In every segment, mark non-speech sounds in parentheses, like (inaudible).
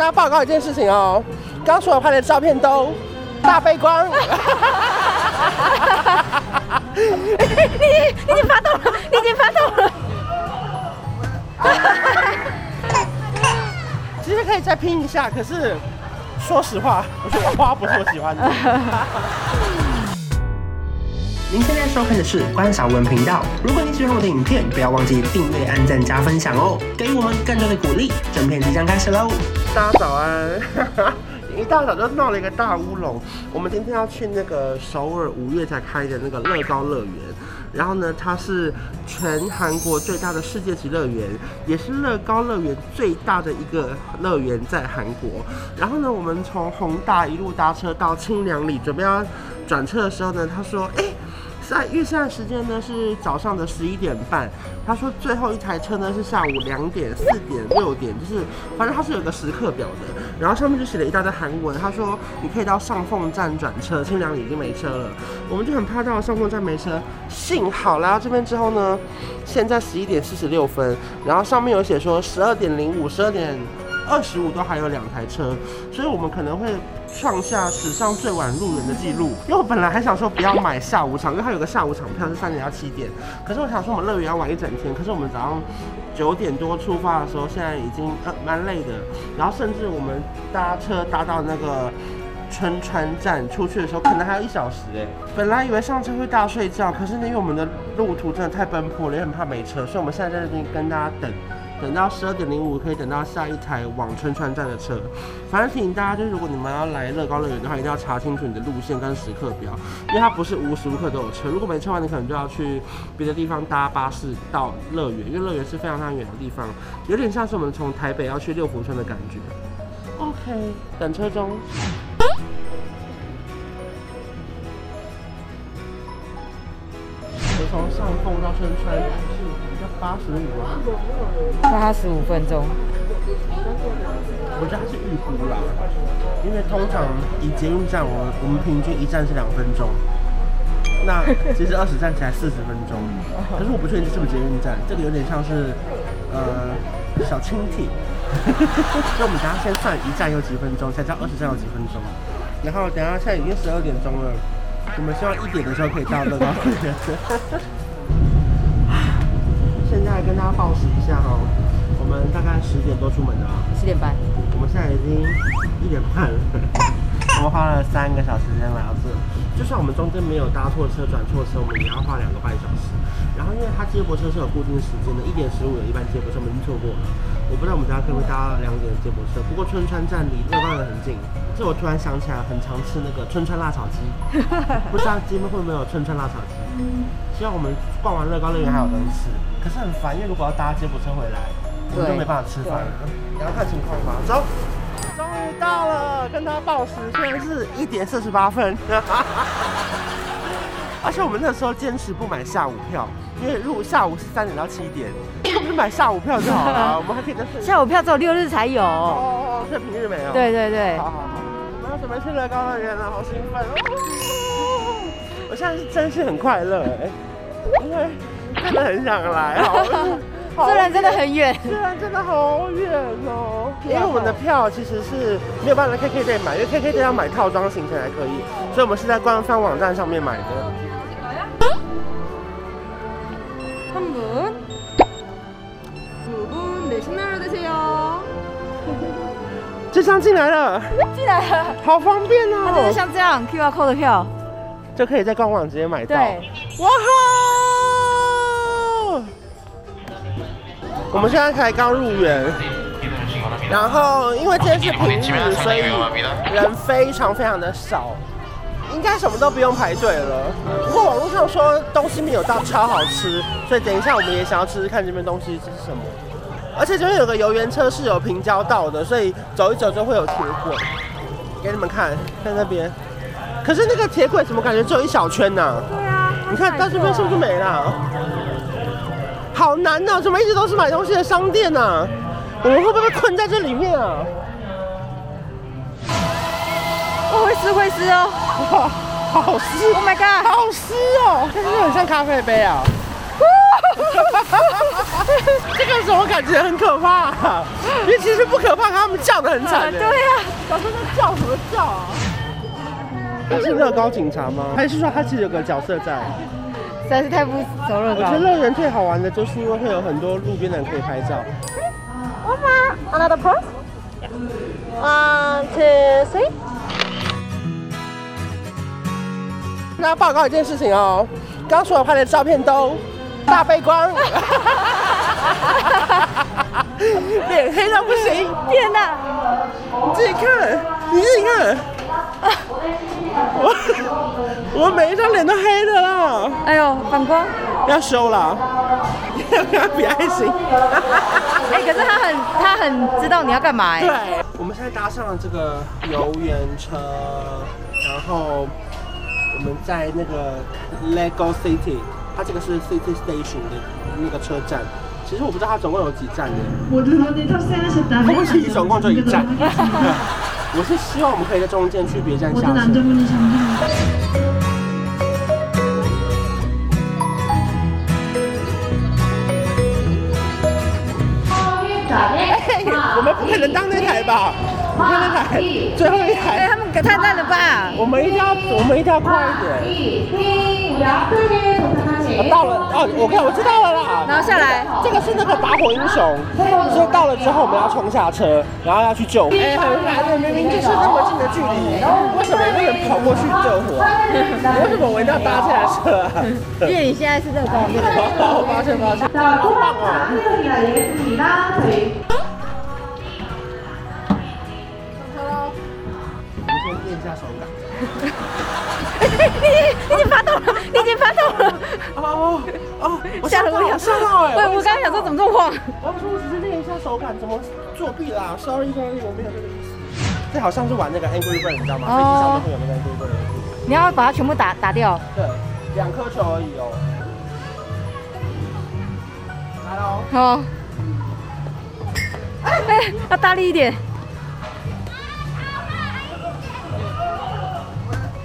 大家报告一件事情哦，刚刚所有拍的照片都大背光。你你已经发动了，你已经发动了。其实可以再拼一下，可是说实话，我觉得花不是我喜欢的。您现在收看的是关韶文频道。如果你喜欢我的影片，不要忘记订阅、按赞、加分享哦，给予我们更多的鼓励。正片即将开始喽！大家早安！一大早就闹了一个大乌龙。我们今天要去那个首尔五月才开的那个乐高乐园，然后呢，它是全韩国最大的世界级乐园，也是乐高乐园最大的一个乐园在韩国。然后呢，我们从弘大一路搭车到清凉里，准备要转车的时候呢，他说：“哎。”在预算时间呢是早上的十一点半，他说最后一台车呢是下午两点、四点、六点，就是反正他是有个时刻表的，然后上面就写了一大堆韩文。他说你可以到上凤站转车，清凉里已经没车了，我们就很怕到上凤站没车。幸好来到这边之后呢，现在十一点四十六分，然后上面有写说十二点零五、十二点二十五都还有两台车，所以我们可能会。创下史上最晚入园的记录，因为我本来还想说不要买下午场，因为它有个下午场票是三点到七点。可是我想说我们乐园要玩一整天，可是我们早上九点多出发的时候，现在已经呃蛮累的。然后甚至我们搭车搭到那个春川站出去的时候，可能还有一小时哎。本来以为上车会大睡觉，可是呢，因为我们的路途真的太奔波了，也很怕没车，所以我们现在在这边跟大家等。等到十二点零五可以等到下一台往春川站的车。反正提醒大家，就是如果你们要来乐高乐园的话，一定要查清楚你的路线跟时刻表，因为它不是无时无刻都有车。如果没车的话，你可能就要去别的地方搭巴士到乐园，因为乐园是非常非常远的地方，有点像是我们从台北要去六福村的感觉。OK，等车中。我从上凤到春川。八十五啊，八十五分钟。我觉得它是预估啦，因为通常以捷运站，我我们平均一站是两分钟，那 (laughs) 其实二十站起来四十分钟。可是我不确定这是不是捷运站，这个有点像是呃小轻铁。(laughs) 所以我们等下先算一站有几分钟，才知道二十站有几分钟。然后等下现在已经十二点钟了，我们希望一点的时候可以到乐高。现在跟大家报时一下哈，我们大概十点多出门的啊，十点半，我们现在已经一点半了，(laughs) 我们花了三个小时时间来到这，就算我们中间没有搭错车转错车，我们也要花两个半小时。然后因为它接驳车是有固定时间的，一点十五有一班接驳车，我们已经错过了。我不知道我们大家可不可以搭两点的接驳车，不过春川站离乐高乐园很近。这我突然想起来，很常吃那个春川辣炒鸡，(laughs) 不知道今天会不会有春川辣炒鸡？希望我们逛完乐高乐园还有东西吃。可是很烦，因为如果要搭接驳车回来，我们就没办法吃饭了。你要看情况吧。走，终于到了，跟他报时，现在是一点四十八分。而且我们那时候坚持不买下午票，因为如果下午是三点到七点，我们就买下午票就好了。(laughs) 我们还可以在下午票只有六日才有。哦，所以平日没有。对对对。好好好，我们要准备去乐高乐园了，好兴奋哦！我现在是真是很快乐哎，因为。真的很想来，(laughs) 好，虽然真的很远，虽然真的好远哦。因为我们的票其实是没有办法在 KK 店买，因为 KK 店要买套装行程才可以，所以我们是在官方网站上面买的。他们，두분내신나라드세요。这箱进来了，进来了，好方便哦。它就是像这样 QR code 的票，就可以在官网直接买到。对，哇哈！我们现在才刚入园，然后因为今天是平日，所以人非常非常的少， 应该什么都不用排队了。不过网络上说东西没有到超好吃，所以等一下我们也想要吃吃看这边东西是什么。而且这边有个游园车是有平交道的，所以走一走就会有铁轨，给你们看，在那边。可是那个铁轨怎么感觉只有一小圈呢？啊？对啊，你看到这边是不是没了？好难呐、啊，怎么一直都是买东西的商店呢、啊？我们会不会被困在这里面啊？哦，会撕会撕哦！哇，好湿！Oh my god，好湿哦！这是不是很像咖啡杯啊？(laughs) 这个时候感感觉很可怕，因为其实不可怕，他们叫的很惨。对呀，早上在叫什么叫啊？他是乐高警察吗？还是说他其实有个角色在？实在是太不熟乐高。我觉得乐园最好玩的就是因为会有很多路边的人可以拍照。One more, another pose. One, two, three. 跟大家报告一件事情哦，刚刚所有拍的照片都大背光，(laughs) 脸黑到不行。天哪！你自己看，你自己看。(laughs) 我我每一张脸都黑的啦！哎呦，反光要修了，要跟他比爱心。(laughs) 哎，可是他很他很知道你要干嘛哎。对，我们现在搭上了这个游园车，然后我们在那个 Lego City，它这个是 City Station 的那个车站。其实我不知道它总共有几站呢？我知道你到现在是打。对不起，总共就一站。我是希望我们可以在中间去别站下车。我们不可能当那台吧？你看那台，最后一台。他们太烂了吧？我们一定要，我们一定要快一点。到了哦，我看我知道了啦。然后下来，这个是那个打火英雄，所以到了之后我们要冲下车，然后要去救火。哎，很烦的，明明就是那么近的距离，为什么不能跑过去救火？为什么我一定要搭这台车啊？因为你现在是乐高。好，抱歉抱歉。好棒哦！练一下手感。你 (laughs) 你已经发动了，你已经发动了。哦哦，我吓了我一跳，哎！我我刚刚想说怎么这么晃？我说我只是练一下手感，怎么作弊啦？Sorry Sorry，我没有这个意思。这好像是玩那个 Angry Bird，你知道吗？飞机上都会有那个 Angry Bird。你要把它全部打打掉。对，两颗球而已哦。来喽。好。哎，要大力一点。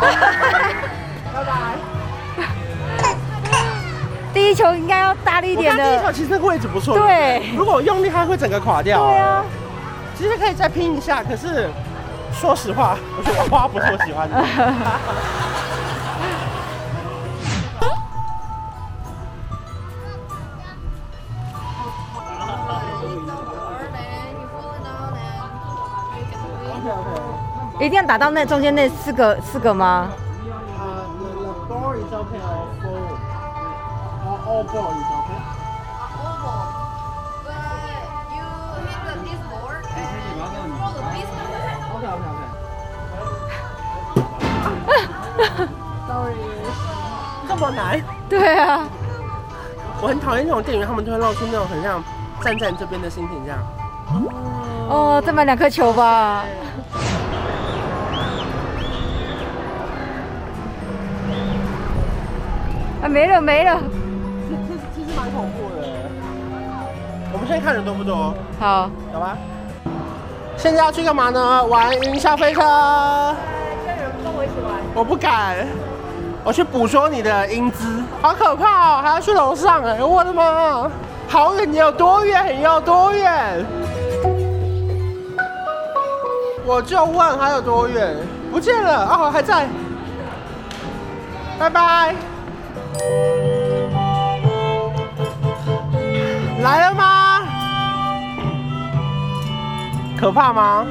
(laughs) 拜拜。第一球应该要大力一点的。第一球其实那个位置不错。对。如果用力，它会整个垮掉。对啊。其实可以再拼一下，可是说实话，我觉得花不是我喜欢的。(laughs) 一定要打到那中间那四个四个吗？sorry，？这么难？对啊。我很讨厌那种店员，他们就会露出那种很像站在这边的心情这样。哦，再买两颗球吧。啊，没了没了。这这其实蛮恐怖的。我们现在看人多不多？好，走吧。现在要去干嘛呢？玩云霄飞车。叫人跟我一起玩。我不敢。我去捕捉你的英姿，好可怕哦！还要去楼上哎，我的妈！好远，你有多远？你有多远？我就问还有多远？不见了哦，还在。拜拜。来了吗？可怕吗？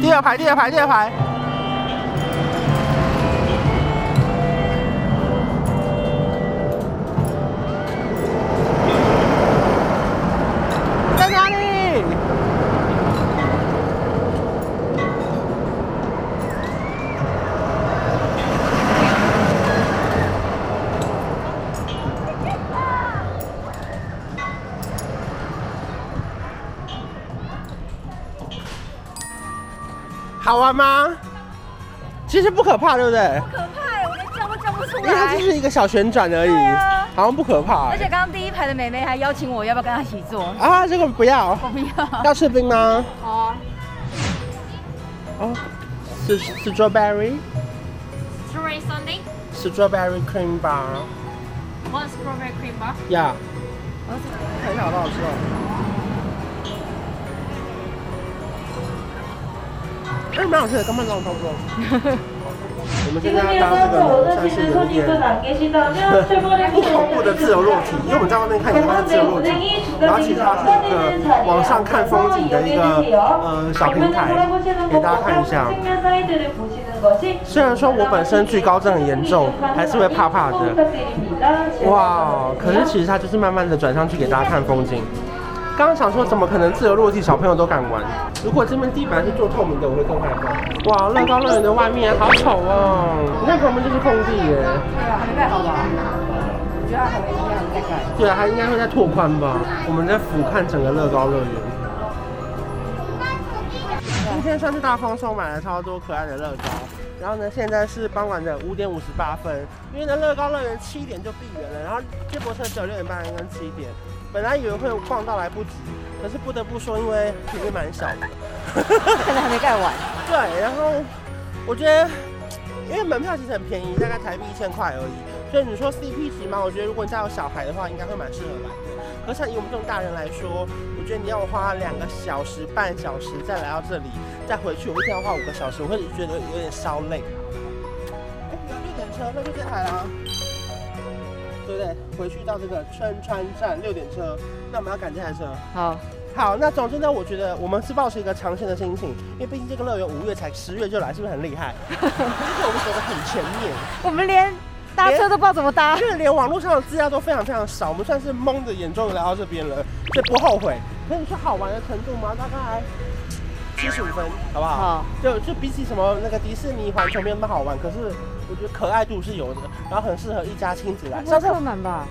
第二排，第二排，第二排。好玩吗？其实不可怕，对不对？不可怕，我连叫都叫不出来。因为它就是一个小旋转而已，啊、好像不可怕。而且刚刚第一排的妹妹还邀请我，要不要跟她一起坐？啊，这个不要。我不要。要吃冰吗？好啊。哦，是是 strawberry。strawberry sundae. Strawberry cream bar. One strawberry cream bar. Yeah. 哦，看一下好不好吃哦。哎，蛮好吃的，根本跟我差不多。我们现在要搭这个算是有点不恐怖的自由落体，因为我们在外面看起来它是自由落体，然后其实它是一个往上看风景的一个呃小平台，给大家看一下。虽然说我本身惧高症很严重，还是会怕怕的。哇，可是其实它就是慢慢的转上去给大家看风景。刚刚想说，怎么可能自由落体小朋友都敢玩？如果这边地板是做透明的，我会更害怕。哇，乐高乐园的外面好丑哦！你看旁边就是空地耶。对啊，还没盖好吧？我觉得还没应该还在盖。对啊，它应该会在拓宽吧？我们在俯瞰整个乐高乐园。今天算是大丰收，买了超多可爱的乐高。然后呢，现在是傍晚的五点五十八分，因为呢乐高乐园七点就闭园了，然后接驳车只有六点半跟七点。本来以为会逛到来不及，可是不得不说，因为体验蛮小的，可能还没盖完。对，然后我觉得，因为门票其实很便宜，大概台币一千块而已，所以你说 CP 值嘛，我觉得如果你家有小孩的话，应该会蛮适合来的。可是像以我们这种大人来说，我觉得你要我花两个小时、半小时再来到这里，再回去，我一天要花五个小时，我会觉得有点烧累。哎，有绿灯车，那就这台啊。对不对？回去到这个春川站六点车，那我们要赶这台车。好，好，那总之呢，我觉得我们是抱持一个尝鲜的心情，因为毕竟这个乐园五月才十月就来，是不是很厉害？(laughs) 我们走的很前面，我们连搭车都不知道怎么搭，就是连网络上的资料都非常非常少，我们算是蒙着眼，终于来到这边了，所以不后悔。可你说好玩的程度吗？大概七十五分，好不好？好，就就比起什么那个迪士尼环球没有那么好玩，可是。我觉得可爱度是有的，然后很适合一家亲子来。上车满吧。